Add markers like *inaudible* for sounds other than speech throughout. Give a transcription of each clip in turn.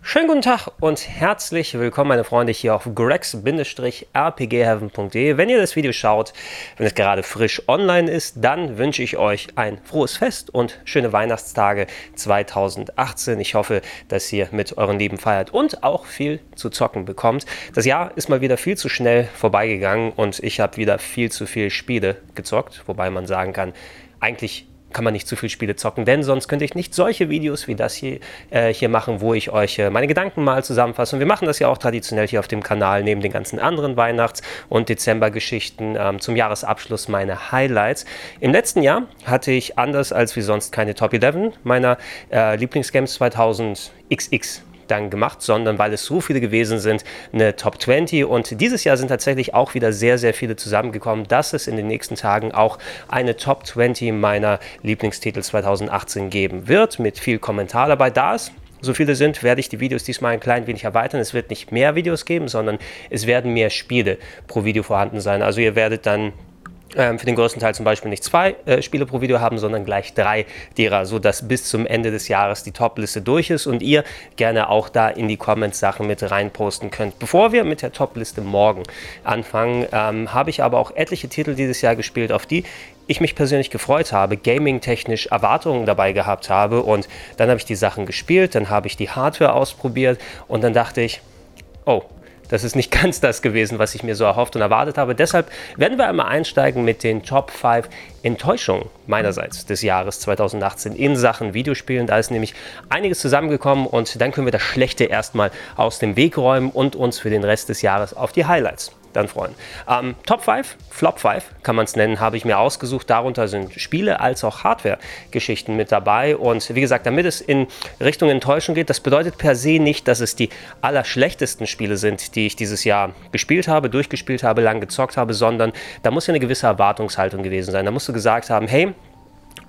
Schönen guten Tag und herzlich willkommen, meine Freunde, hier auf grex-rpgheaven.de. Wenn ihr das Video schaut, wenn es gerade frisch online ist, dann wünsche ich euch ein frohes Fest und schöne Weihnachtstage 2018. Ich hoffe, dass ihr mit euren Lieben feiert und auch viel zu zocken bekommt. Das Jahr ist mal wieder viel zu schnell vorbeigegangen und ich habe wieder viel zu viele Spiele gezockt, wobei man sagen kann, eigentlich kann man nicht zu viele Spiele zocken, denn sonst könnte ich nicht solche Videos wie das hier, äh, hier machen, wo ich euch äh, meine Gedanken mal zusammenfasse. Und wir machen das ja auch traditionell hier auf dem Kanal, neben den ganzen anderen Weihnachts- und Dezembergeschichten ähm, zum Jahresabschluss meine Highlights. Im letzten Jahr hatte ich anders als wie sonst keine Top 11 meiner äh, Lieblingsgames 2000 XX dann gemacht, sondern weil es so viele gewesen sind, eine Top 20. Und dieses Jahr sind tatsächlich auch wieder sehr, sehr viele zusammengekommen, dass es in den nächsten Tagen auch eine Top 20 meiner Lieblingstitel 2018 geben wird, mit viel Kommentar dabei. Da es so viele sind, werde ich die Videos diesmal ein klein wenig erweitern. Es wird nicht mehr Videos geben, sondern es werden mehr Spiele pro Video vorhanden sein. Also ihr werdet dann für den größten Teil zum Beispiel nicht zwei äh, Spiele pro Video haben, sondern gleich drei derer, sodass bis zum Ende des Jahres die Top-Liste durch ist und ihr gerne auch da in die Comments Sachen mit reinposten könnt. Bevor wir mit der Top-Liste morgen anfangen, ähm, habe ich aber auch etliche Titel dieses Jahr gespielt, auf die ich mich persönlich gefreut habe, gaming-technisch Erwartungen dabei gehabt habe und dann habe ich die Sachen gespielt, dann habe ich die Hardware ausprobiert und dann dachte ich, oh, das ist nicht *laughs* ganz das gewesen, was ich mir so erhofft und erwartet habe. Deshalb werden wir einmal einsteigen mit den Top 5 Enttäuschungen meinerseits des Jahres 2018 in Sachen Videospielen. Da ist nämlich einiges zusammengekommen und dann können wir das Schlechte erstmal aus dem Weg räumen und uns für den Rest des Jahres auf die Highlights dann freuen. Ähm, Top 5, Flop 5 kann man es nennen, habe ich mir ausgesucht. Darunter sind Spiele als auch Hardware-Geschichten mit dabei. Und wie gesagt, damit es in Richtung Enttäuschung geht, das bedeutet per se nicht, dass es die allerschlechtesten Spiele sind, die ich dieses Jahr gespielt habe, durchgespielt habe, lang gezockt habe, sondern da muss ja eine gewisse Erwartungshaltung gewesen sein. Da musst du gesagt haben, hey,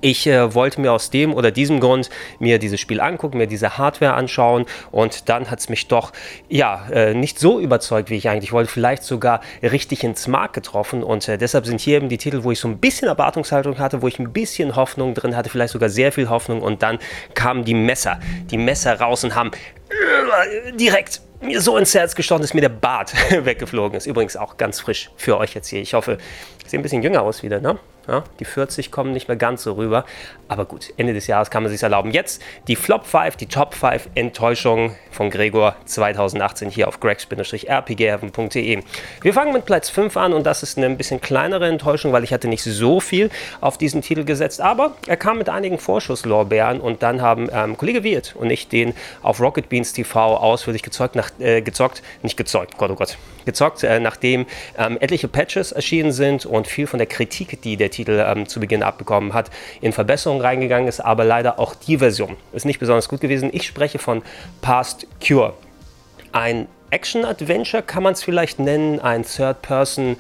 ich äh, wollte mir aus dem oder diesem Grund mir dieses Spiel angucken, mir diese Hardware anschauen und dann hat es mich doch ja äh, nicht so überzeugt, wie ich eigentlich wollte, vielleicht sogar richtig ins Mark getroffen und äh, deshalb sind hier eben die Titel, wo ich so ein bisschen Erwartungshaltung hatte, wo ich ein bisschen Hoffnung drin hatte, vielleicht sogar sehr viel Hoffnung und dann kamen die Messer, die Messer raus und haben äh, direkt mir so ins Herz gestochen, dass mir der Bart *laughs* weggeflogen ist. Übrigens auch ganz frisch für euch jetzt hier. Ich hoffe, ich sehe ein bisschen jünger aus wieder, ne? Ja, die 40 kommen nicht mehr ganz so rüber. Aber gut, Ende des Jahres kann man sich erlauben. Jetzt die Flop 5, die Top 5 Enttäuschungen von Gregor 2018 hier auf gregs-rpgheaven.de. Wir fangen mit Platz 5 an und das ist eine ein bisschen kleinere Enttäuschung, weil ich hatte nicht so viel auf diesen Titel gesetzt. Aber er kam mit einigen Vorschusslorbeeren und dann haben ähm, Kollege Wirt und ich den auf Rocket Beans TV ausführlich gezeugt, nach, äh, gezockt, nicht gezeugt, Gott, oh Gott, gezockt, äh, nachdem ähm, etliche Patches erschienen sind und viel von der Kritik, die der Titel ähm, zu Beginn abbekommen hat, in Verbesserungen reingegangen ist, aber leider auch die Version ist nicht besonders gut gewesen. Ich spreche von Past Cure. Ein Action-Adventure kann man es vielleicht nennen, ein Third-Person-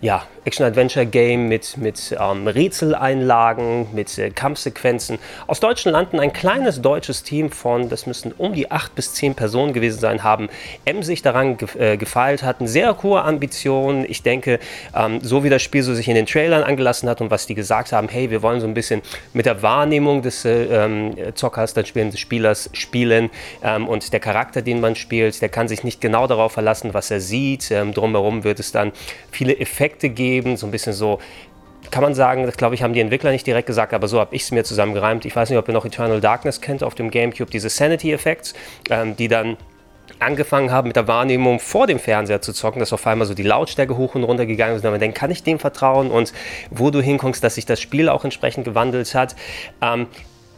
ja, Action-Adventure-Game mit, mit ähm, Rätseleinlagen, mit äh, Kampfsequenzen. Aus deutschen Landen ein kleines deutsches Team von, das müssten um die acht bis zehn Personen gewesen sein, haben sich daran ge äh, gefeilt, hatten sehr hohe Ambitionen. Ich denke, ähm, so wie das Spiel so sich in den Trailern angelassen hat und was die gesagt haben, hey, wir wollen so ein bisschen mit der Wahrnehmung des äh, ähm, Zockers, des Spielers spielen ähm, und der Charakter, den man spielt, der kann sich nicht genau darauf verlassen, was er sieht. Ähm, drumherum wird es dann viele Effekte Effekte geben, so ein bisschen so kann man sagen, das glaube ich, haben die Entwickler nicht direkt gesagt, aber so habe ich es mir zusammengereimt. Ich weiß nicht, ob ihr noch Eternal Darkness kennt auf dem GameCube, diese Sanity-Effekte, ähm, die dann angefangen haben mit der Wahrnehmung vor dem Fernseher zu zocken, dass auf einmal so die Lautstärke hoch und runter gegangen ist und man denkt, kann ich dem vertrauen und wo du hinkommst, dass sich das Spiel auch entsprechend gewandelt hat. Ähm,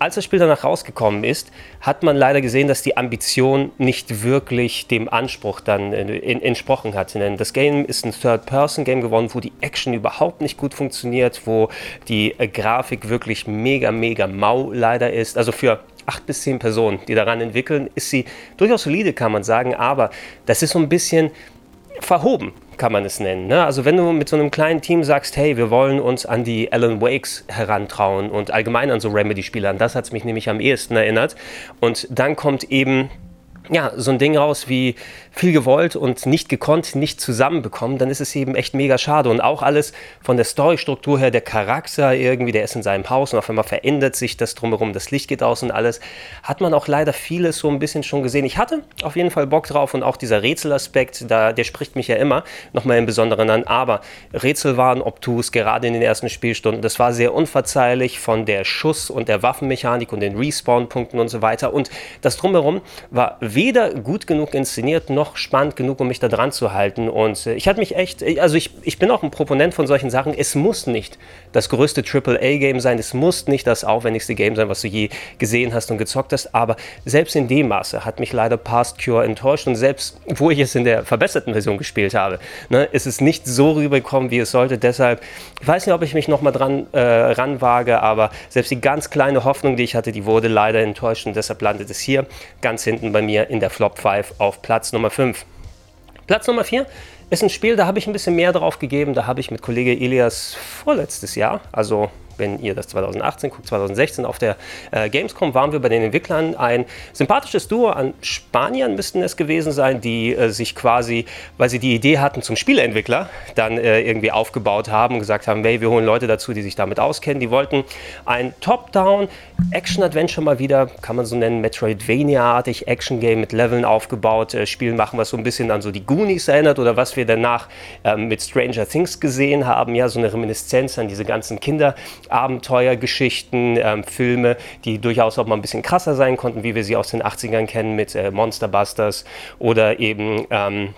als das Spiel danach rausgekommen ist, hat man leider gesehen, dass die Ambition nicht wirklich dem Anspruch dann äh, entsprochen hat. Denn das Game ist ein Third-Person-Game geworden, wo die Action überhaupt nicht gut funktioniert, wo die äh, Grafik wirklich mega, mega mau leider ist. Also für acht bis zehn Personen, die daran entwickeln, ist sie durchaus solide, kann man sagen, aber das ist so ein bisschen verhoben kann man es nennen. Ne? Also wenn du mit so einem kleinen Team sagst, hey, wir wollen uns an die Alan Wakes herantrauen und allgemein an so Remedy-Spiele, an das hat es mich nämlich am ehesten erinnert. Und dann kommt eben ja, so ein Ding raus wie viel gewollt und nicht gekonnt, nicht zusammenbekommen, dann ist es eben echt mega schade. Und auch alles von der Storystruktur her, der Charakter irgendwie, der ist in seinem Haus und auf einmal verändert sich das drumherum, das Licht geht aus und alles, hat man auch leider vieles so ein bisschen schon gesehen. Ich hatte auf jeden Fall Bock drauf und auch dieser Rätselaspekt, da, der spricht mich ja immer nochmal im Besonderen an. Aber Rätsel waren obtus, gerade in den ersten Spielstunden. Das war sehr unverzeihlich von der Schuss- und der Waffenmechanik und den Respawn-Punkten und so weiter. Und das drumherum war weder gut genug inszeniert noch spannend genug, um mich da dran zu halten. Und äh, ich hatte mich echt, äh, also ich, ich bin auch ein Proponent von solchen Sachen. Es muss nicht das größte AAA-Game sein, es muss nicht das aufwendigste Game sein, was du je gesehen hast und gezockt hast. Aber selbst in dem Maße hat mich leider Past Cure enttäuscht. Und selbst wo ich es in der verbesserten Version gespielt habe, ne, ist es nicht so rübergekommen, wie es sollte. Deshalb, ich weiß nicht, ob ich mich nochmal dran äh, ranwage, aber selbst die ganz kleine Hoffnung, die ich hatte, die wurde leider enttäuscht. Und deshalb landet es hier ganz hinten bei mir in der Flop 5 auf Platz Nummer 5. Platz Nummer 4 ist ein Spiel, da habe ich ein bisschen mehr drauf gegeben. Da habe ich mit Kollege Elias vorletztes Jahr, also wenn ihr das 2018 guckt, 2016 auf der äh, Gamescom waren wir bei den Entwicklern ein sympathisches Duo an Spaniern müssten es gewesen sein, die äh, sich quasi, weil sie die Idee hatten zum Spieleentwickler, dann äh, irgendwie aufgebaut haben und gesagt haben, hey, wir holen Leute dazu, die sich damit auskennen. Die wollten ein Top-Down Action-Adventure mal wieder, kann man so nennen, Metroidvania-artig Action-Game mit Leveln aufgebaut, äh, Spiel machen, was so ein bisschen an so die Goonies erinnert oder was wir danach ähm, mit Stranger Things gesehen haben, ja, so eine Reminiszenz an diese ganzen Kinder Abenteuergeschichten, ähm, Filme, die durchaus auch mal ein bisschen krasser sein konnten, wie wir sie aus den 80ern kennen mit äh, Monster Busters oder eben ähm,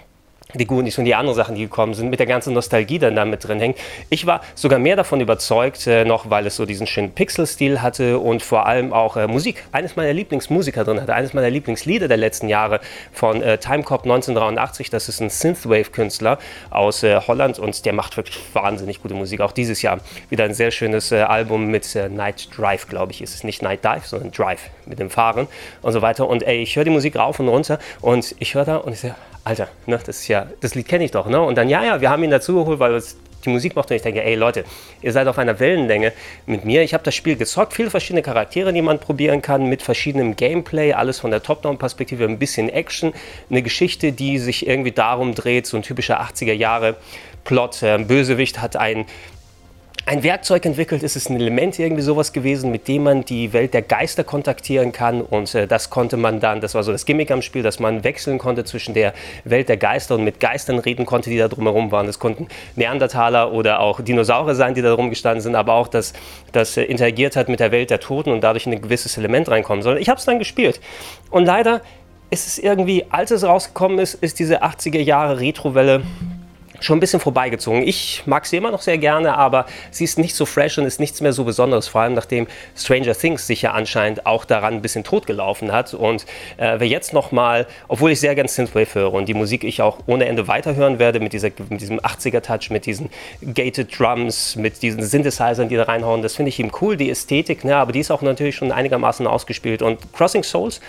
die Goonies und die anderen Sachen, die gekommen sind, mit der ganzen Nostalgie dann da mit drin hängt. Ich war sogar mehr davon überzeugt, äh, noch weil es so diesen schönen Pixel-Stil hatte und vor allem auch äh, Musik. Eines meiner Lieblingsmusiker drin hatte, eines meiner Lieblingslieder der letzten Jahre von äh, Timecop 1983. Das ist ein Synthwave-Künstler aus äh, Holland und der macht wirklich wahnsinnig gute Musik. Auch dieses Jahr wieder ein sehr schönes äh, Album mit äh, Night Drive, glaube ich, ist es nicht Night Dive, sondern Drive mit dem Fahren und so weiter. Und ey, ich höre die Musik rauf und runter und ich höre da und ich sage, Alter, ne, das ist ja, das Lied kenne ich doch, ne? Und dann, ja, ja, wir haben ihn dazu geholt, weil es die Musik macht und ich denke, ey Leute, ihr seid auf einer Wellenlänge mit mir. Ich habe das Spiel gezockt, viele verschiedene Charaktere, die man probieren kann, mit verschiedenem Gameplay, alles von der Top-Down-Perspektive, ein bisschen Action, eine Geschichte, die sich irgendwie darum dreht, so ein typischer 80er Jahre Plot. Ein Bösewicht hat ein ein Werkzeug entwickelt, ist es ein Element irgendwie sowas gewesen, mit dem man die Welt der Geister kontaktieren kann und äh, das konnte man dann, das war so das Gimmick am Spiel, dass man wechseln konnte zwischen der Welt der Geister und mit Geistern reden konnte, die da drumherum waren. Das konnten Neandertaler oder auch Dinosaurier sein, die da rumgestanden sind, aber auch, dass das äh, interagiert hat mit der Welt der Toten und dadurch ein gewisses Element reinkommen soll. Ich habe es dann gespielt und leider ist es irgendwie, als es rausgekommen ist, ist diese 80er Jahre Retrowelle schon ein bisschen vorbeigezogen. Ich mag sie immer noch sehr gerne, aber sie ist nicht so fresh und ist nichts mehr so Besonderes, vor allem nachdem Stranger Things sich ja anscheinend auch daran ein bisschen totgelaufen hat. Und äh, wer jetzt nochmal, obwohl ich sehr gern Synthwave höre und die Musik ich auch ohne Ende weiterhören werde mit, dieser, mit diesem 80er-Touch, mit diesen gated Drums, mit diesen Synthesizern, die da reinhauen, das finde ich eben cool, die Ästhetik, ne, aber die ist auch natürlich schon einigermaßen ausgespielt. Und Crossing Souls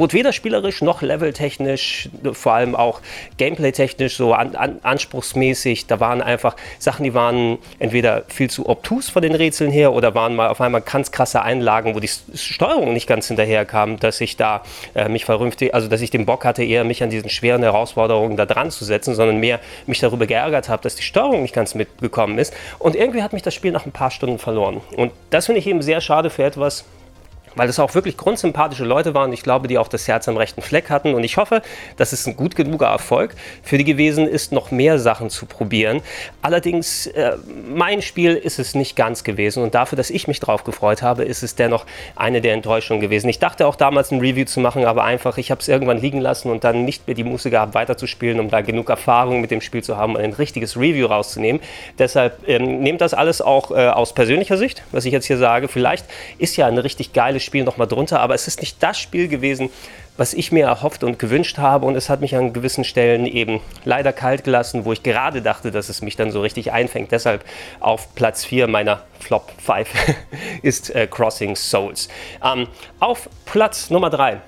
bot weder spielerisch noch leveltechnisch, vor allem auch gameplay-technisch so an, an, anspruchsmäßig. Da waren einfach Sachen, die waren entweder viel zu obtus von den Rätseln her oder waren mal auf einmal ganz krasse Einlagen, wo die Steuerung nicht ganz hinterher kam, dass ich da äh, mich vernünftig, also dass ich den Bock hatte, eher mich an diesen schweren Herausforderungen da dran zu setzen, sondern mehr mich darüber geärgert habe, dass die Steuerung nicht ganz mitgekommen ist. Und irgendwie hat mich das Spiel nach ein paar Stunden verloren. Und das finde ich eben sehr schade für etwas, weil das auch wirklich grundsympathische Leute waren. Ich glaube, die auch das Herz am rechten Fleck hatten. Und ich hoffe, dass es ein gut genuger Erfolg für die gewesen ist, noch mehr Sachen zu probieren. Allerdings, äh, mein Spiel ist es nicht ganz gewesen. Und dafür, dass ich mich drauf gefreut habe, ist es dennoch eine der Enttäuschungen gewesen. Ich dachte auch damals ein Review zu machen, aber einfach, ich habe es irgendwann liegen lassen und dann nicht mehr die Muße gehabt, weiterzuspielen, um da genug Erfahrung mit dem Spiel zu haben, um ein richtiges Review rauszunehmen. Deshalb ähm, nehmt das alles auch äh, aus persönlicher Sicht, was ich jetzt hier sage. Vielleicht ist ja eine richtig geile das Spiel nochmal drunter, aber es ist nicht das Spiel gewesen, was ich mir erhofft und gewünscht habe und es hat mich an gewissen Stellen eben leider kalt gelassen, wo ich gerade dachte, dass es mich dann so richtig einfängt. Deshalb auf Platz 4 meiner Flop 5 *laughs* ist äh, Crossing Souls. Ähm, auf Platz Nummer 3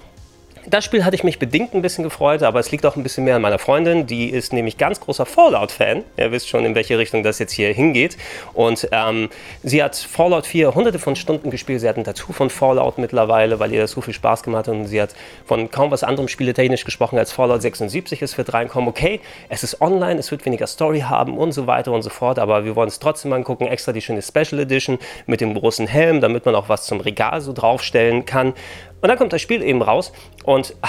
Das Spiel hatte ich mich bedingt ein bisschen gefreut, aber es liegt auch ein bisschen mehr an meiner Freundin. Die ist nämlich ganz großer Fallout-Fan. Ihr wisst schon, in welche Richtung das jetzt hier hingeht. Und ähm, sie hat Fallout 4 hunderte von Stunden gespielt. Sie hat ein Tattoo von Fallout mittlerweile, weil ihr das so viel Spaß gemacht hat. Und sie hat von kaum was anderem spieletechnisch gesprochen als Fallout 76. Es wird reinkommen, okay, es ist online, es wird weniger Story haben und so weiter und so fort. Aber wir wollen es trotzdem angucken. Extra die schöne Special Edition mit dem großen Helm, damit man auch was zum Regal so draufstellen kann. Und dann kommt das Spiel eben raus und ah,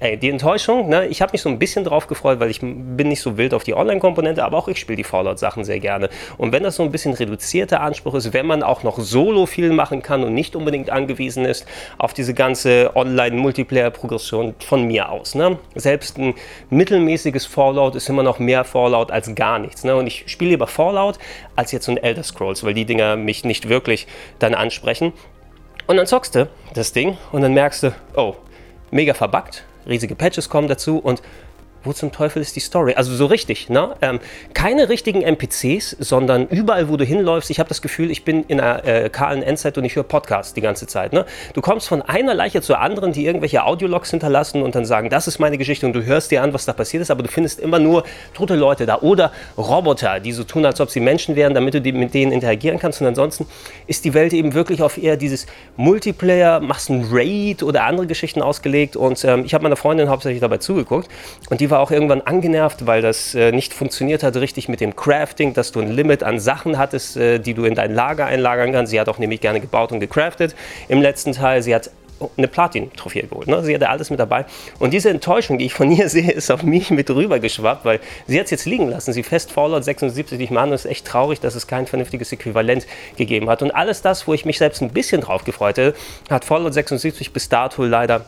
ey, die Enttäuschung, ne, ich habe mich so ein bisschen drauf gefreut, weil ich bin nicht so wild auf die Online-Komponente, aber auch ich spiele die Fallout-Sachen sehr gerne. Und wenn das so ein bisschen reduzierter Anspruch ist, wenn man auch noch solo viel machen kann und nicht unbedingt angewiesen ist auf diese ganze Online-Multiplayer-Progression von mir aus. Ne? Selbst ein mittelmäßiges Fallout ist immer noch mehr Fallout als gar nichts. Ne? Und ich spiele lieber Fallout als jetzt so ein Elder Scrolls, weil die Dinger mich nicht wirklich dann ansprechen. Und dann zockst du das Ding und dann merkst du, oh, mega verbuggt, riesige Patches kommen dazu und wo zum Teufel ist die Story? Also so richtig, ne? Ähm, keine richtigen NPCs, sondern überall, wo du hinläufst, ich habe das Gefühl, ich bin in einer äh, kahlen Endzeit und ich höre Podcasts die ganze Zeit. Ne? Du kommst von einer Leiche zur anderen, die irgendwelche Audiologs hinterlassen und dann sagen, das ist meine Geschichte und du hörst dir an, was da passiert ist, aber du findest immer nur tote Leute da oder Roboter, die so tun, als ob sie Menschen wären, damit du die, mit denen interagieren kannst. Und ansonsten ist die Welt eben wirklich auf eher dieses Multiplayer, machst ein Raid oder andere Geschichten ausgelegt und ähm, ich habe meiner Freundin hauptsächlich dabei zugeguckt und die war war auch irgendwann angenervt, weil das äh, nicht funktioniert hat richtig mit dem Crafting, dass du ein Limit an Sachen hattest, äh, die du in dein Lager einlagern kannst. Sie hat auch nämlich gerne gebaut und gecraftet im letzten Teil. Sie hat eine Platin-Trophäe geholt. Ne? Sie hatte alles mit dabei. Und diese Enttäuschung, die ich von *laughs* ihr sehe, ist auf mich mit rüber geschwappt, weil sie hat es jetzt liegen lassen. Sie fest Fallout 76 ich meine, es ist echt traurig, dass es kein vernünftiges Äquivalent gegeben hat. Und alles das, wo ich mich selbst ein bisschen drauf gefreut hätte, hat Fallout 76 bis dato leider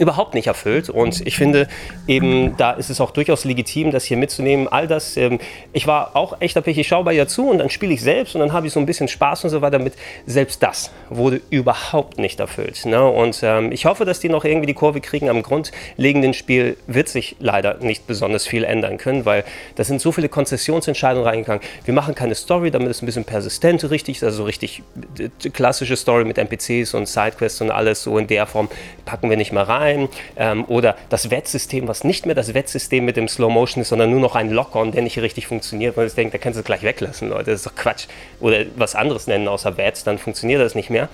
überhaupt nicht erfüllt. Und ich finde eben, da ist es auch durchaus legitim, das hier mitzunehmen. All das, ähm, ich war auch echt abhängig, ich schaue bei ihr zu und dann spiele ich selbst und dann habe ich so ein bisschen Spaß und so weiter mit. Selbst das wurde überhaupt nicht erfüllt. Ne? Und ähm, ich hoffe, dass die noch irgendwie die Kurve kriegen. Am grundlegenden Spiel wird sich leider nicht besonders viel ändern können, weil da sind so viele Konzessionsentscheidungen reingegangen. Wir machen keine Story, damit es ein bisschen persistent richtig ist, also richtig äh, klassische Story mit NPCs und Sidequests und alles so in der Form packen wir nicht mehr rein sein. Ähm, oder das Wettsystem, was nicht mehr das Wettsystem mit dem Slow Motion ist, sondern nur noch ein Lock-on, der nicht richtig funktioniert, weil ich denke, da kannst du es gleich weglassen, Leute. Das ist doch Quatsch. Oder was anderes nennen außer Wets, dann funktioniert das nicht mehr.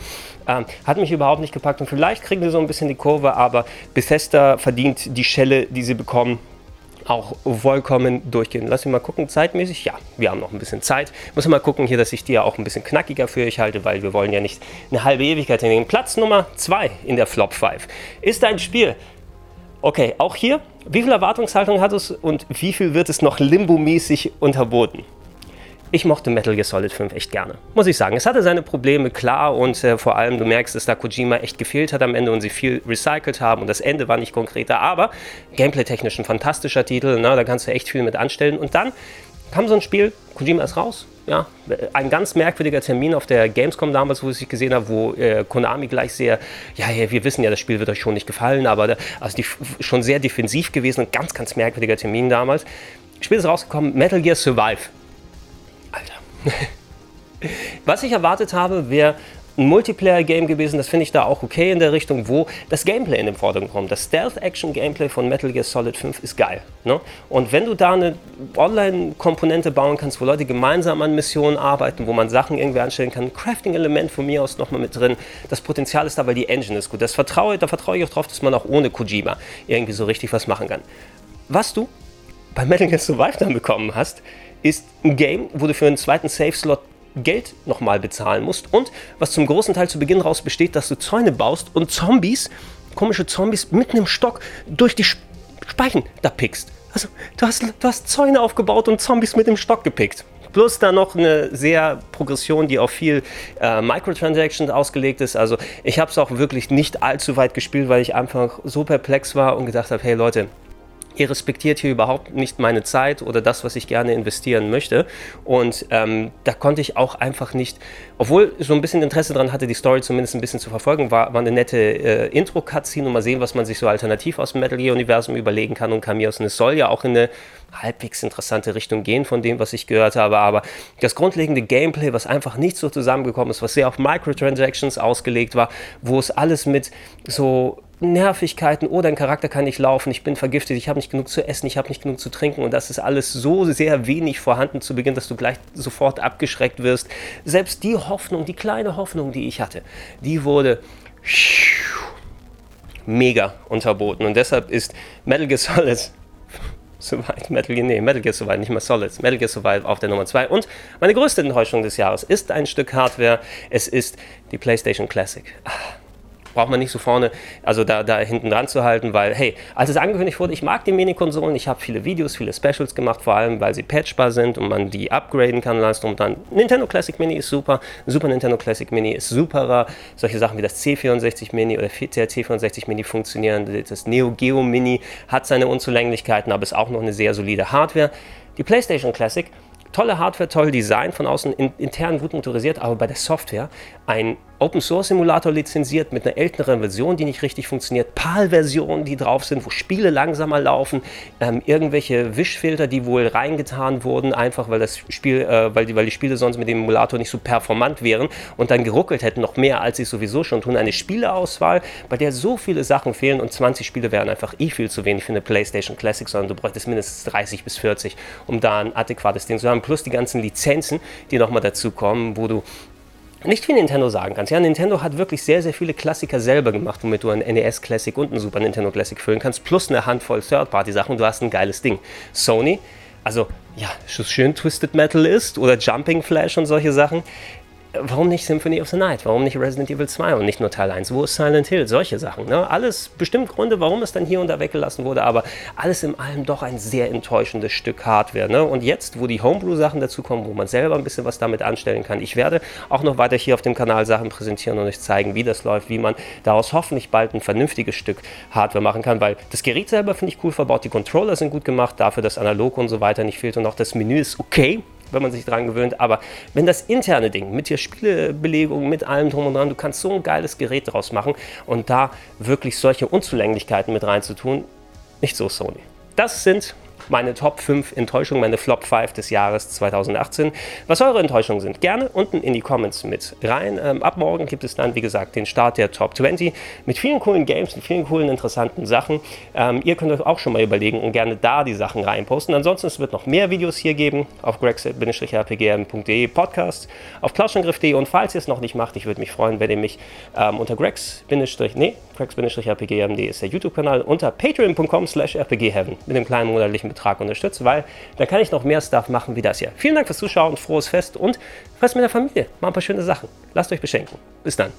Ähm, hat mich überhaupt nicht gepackt und vielleicht kriegen wir so ein bisschen die Kurve, aber Bethesda verdient die Schelle, die sie bekommen auch vollkommen durchgehen. Lass mich mal gucken, zeitmäßig. Ja, wir haben noch ein bisschen Zeit. Muss mal gucken hier, dass ich die ja auch ein bisschen knackiger für euch halte, weil wir wollen ja nicht eine halbe Ewigkeit hinnehmen. Platz Nummer 2 in der Flop 5 ist ein Spiel. Okay, auch hier, wie viel Erwartungshaltung hat es und wie viel wird es noch limbomäßig unterboten? Ich mochte Metal Gear Solid 5 echt gerne. Muss ich sagen. Es hatte seine Probleme, klar, und äh, vor allem, du merkst, dass da Kojima echt gefehlt hat am Ende und sie viel recycelt haben und das Ende war nicht konkreter, aber gameplay-technisch ein fantastischer Titel, ne? da kannst du echt viel mit anstellen. Und dann kam so ein Spiel, Kojima ist raus, ja, ein ganz merkwürdiger Termin auf der Gamescom damals, wo ich es gesehen habe, wo äh, Konami gleich sehr, ja, ja, wir wissen ja, das Spiel wird euch schon nicht gefallen, aber also die, schon sehr defensiv gewesen, ein ganz, ganz merkwürdiger Termin damals. Spiel ist rausgekommen, Metal Gear Survive. *laughs* Was ich erwartet habe, wäre ein Multiplayer-Game gewesen, das finde ich da auch okay in der Richtung, wo das Gameplay in den Vordergrund kommt. Das Stealth-Action-Gameplay von Metal Gear Solid 5 ist geil. Ne? Und wenn du da eine Online-Komponente bauen kannst, wo Leute gemeinsam an Missionen arbeiten, wo man Sachen irgendwie anstellen kann, ein Crafting-Element von mir aus nochmal mit drin, das Potenzial ist da, weil die Engine ist gut. Das vertraue, da vertraue ich auch drauf, dass man auch ohne Kojima irgendwie so richtig was machen kann. Was du bei Metal Gear Survive dann bekommen hast, ist ein Game, wo du für einen zweiten Safe-Slot Geld nochmal bezahlen musst und was zum großen Teil zu Beginn raus besteht, dass du Zäune baust und Zombies, komische Zombies, mitten im Stock durch die Speichen da pickst. Also du hast, du hast Zäune aufgebaut und Zombies mit dem Stock gepickt. Plus da noch eine sehr Progression, die auf viel äh, Microtransactions ausgelegt ist. Also ich habe es auch wirklich nicht allzu weit gespielt, weil ich einfach so perplex war und gedacht habe, hey Leute, ihr respektiert hier überhaupt nicht meine Zeit oder das, was ich gerne investieren möchte. Und ähm, da konnte ich auch einfach nicht, obwohl ich so ein bisschen Interesse daran hatte, die Story zumindest ein bisschen zu verfolgen, war, war eine nette äh, Intro-Cutscene und mal sehen, was man sich so alternativ aus dem Metal Gear-Universum überlegen kann und Cameos. Und es soll ja auch in eine halbwegs interessante Richtung gehen von dem, was ich gehört habe. Aber das grundlegende Gameplay, was einfach nicht so zusammengekommen ist, was sehr auf Microtransactions ausgelegt war, wo es alles mit so Nervigkeiten, oh, dein Charakter kann nicht laufen, ich bin vergiftet, ich habe nicht genug zu essen, ich habe nicht genug zu trinken und das ist alles so sehr wenig vorhanden zu Beginn, dass du gleich sofort abgeschreckt wirst. Selbst die Hoffnung, die kleine Hoffnung, die ich hatte, die wurde mega unterboten und deshalb ist Metal Gear Solid *laughs* Survive, Metal Gear, nee, Metal Gear Survive, nicht mal Solid, Metal Gear Survive auf der Nummer 2 und meine größte Enttäuschung des Jahres ist ein Stück Hardware, es ist die PlayStation Classic. Ah braucht man nicht so vorne, also da, da hinten dran zu halten, weil, hey, als es angekündigt wurde, ich mag die Mini-Konsolen, ich habe viele Videos, viele Specials gemacht, vor allem, weil sie patchbar sind und man die upgraden kann und dann Nintendo Classic Mini ist super, Super Nintendo Classic Mini ist superer, solche Sachen wie das C64 Mini oder der C64 Mini funktionieren, das Neo Geo Mini hat seine Unzulänglichkeiten, aber ist auch noch eine sehr solide Hardware. Die PlayStation Classic tolle Hardware, toll Design, von außen in, intern gut motorisiert, aber bei der Software ein Open Source Simulator lizenziert mit einer älteren Version, die nicht richtig funktioniert, PAL-Versionen, die drauf sind, wo Spiele langsamer laufen, ähm, irgendwelche Wischfilter, die wohl reingetan wurden, einfach weil das Spiel, äh, weil, die, weil die Spiele sonst mit dem Emulator nicht so performant wären und dann geruckelt hätten, noch mehr als sie sowieso schon tun. Eine Spieleauswahl, bei der so viele Sachen fehlen und 20 Spiele wären einfach eh viel zu wenig für eine PlayStation Classic, sondern du bräuchtest mindestens 30 bis 40, um da ein adäquates Ding zu haben. Plus die ganzen Lizenzen, die nochmal dazu kommen, wo du nicht wie Nintendo sagen kannst. Ja, Nintendo hat wirklich sehr, sehr viele Klassiker selber gemacht, womit du ein NES Classic und ein Super Nintendo Classic füllen kannst, plus eine Handvoll Third-Party-Sachen und du hast ein geiles Ding. Sony, also ja, schön Twisted Metal ist oder Jumping Flash und solche Sachen, warum nicht Symphony of the Night? Warum nicht Resident Evil 2 und nicht nur Teil 1? Wo ist Silent Hill? Solche Sachen. Ne? Alles bestimmt Gründe, warum es dann hier und da weggelassen wurde, aber alles in allem doch ein sehr enttäuschendes Stück Hardware. Ne? Und jetzt, wo die Homebrew-Sachen dazukommen, wo man selber ein bisschen was damit anstellen kann, ich werde auch noch weiter hier auf dem Kanal Sachen präsentieren und euch zeigen, wie das läuft, wie man daraus hoffentlich bald ein vernünftiges Stück Hardware machen kann, weil das Gerät selber finde ich cool verbaut, die Controller sind gut gemacht, dafür, dass Analog und so weiter nicht fehlt und auch das Menü ist okay, wenn man sich daran gewöhnt. Aber wenn das interne Ding mit der Spielebelegung, mit allem drum und dran, du kannst so ein geiles Gerät draus machen und da wirklich solche Unzulänglichkeiten mit reinzutun, nicht so Sony. Das sind meine Top 5 Enttäuschungen, meine Flop 5 des Jahres 2018. Was eure Enttäuschungen sind, gerne unten in die Comments mit rein. Ähm, ab morgen gibt es dann, wie gesagt, den Start der Top 20 mit vielen coolen Games, mit vielen coolen, interessanten Sachen. Ähm, ihr könnt euch auch schon mal überlegen und gerne da die Sachen reinposten. Ansonsten es wird noch mehr Videos hier geben auf gregs-rpgm.de Podcast, auf plauschangriff.de und falls ihr es noch nicht macht, ich würde mich freuen, wenn ihr mich ähm, unter gregs- nee, gregs-rpgm.de ist der YouTube-Kanal, unter patreon.com slash rpgheaven mit dem kleinen monatlichen Betrag unterstützt, weil dann kann ich noch mehr Stuff machen wie das hier. Vielen Dank fürs Zuschauen, frohes Fest und fest mit der Familie. Mal ein paar schöne Sachen. Lasst euch beschenken. Bis dann.